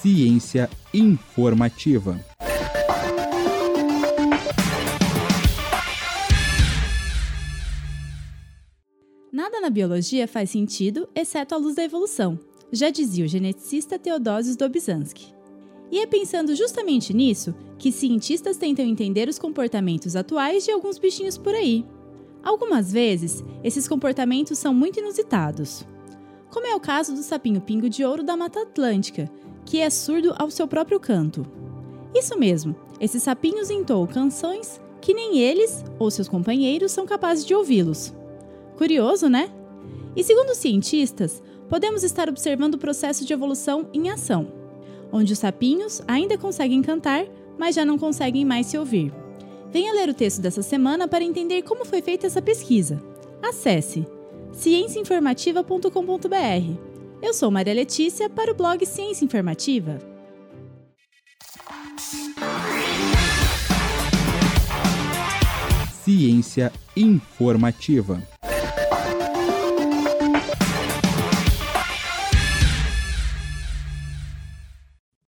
Ciência informativa. Nada na biologia faz sentido, exceto a luz da evolução, já dizia o geneticista Teodosius Dobzhansky. E é pensando justamente nisso que cientistas tentam entender os comportamentos atuais de alguns bichinhos por aí. Algumas vezes, esses comportamentos são muito inusitados. Como é o caso do sapinho pingo de ouro da Mata Atlântica, que é surdo ao seu próprio canto. Isso mesmo, esses sapinhos entoam canções que nem eles ou seus companheiros são capazes de ouvi-los. Curioso, né? E segundo cientistas, podemos estar observando o processo de evolução em ação, onde os sapinhos ainda conseguem cantar, mas já não conseguem mais se ouvir. Venha ler o texto dessa semana para entender como foi feita essa pesquisa. Acesse cienciainformativa.com.br eu sou Maria Letícia para o blog Ciência Informativa. Ciência Informativa.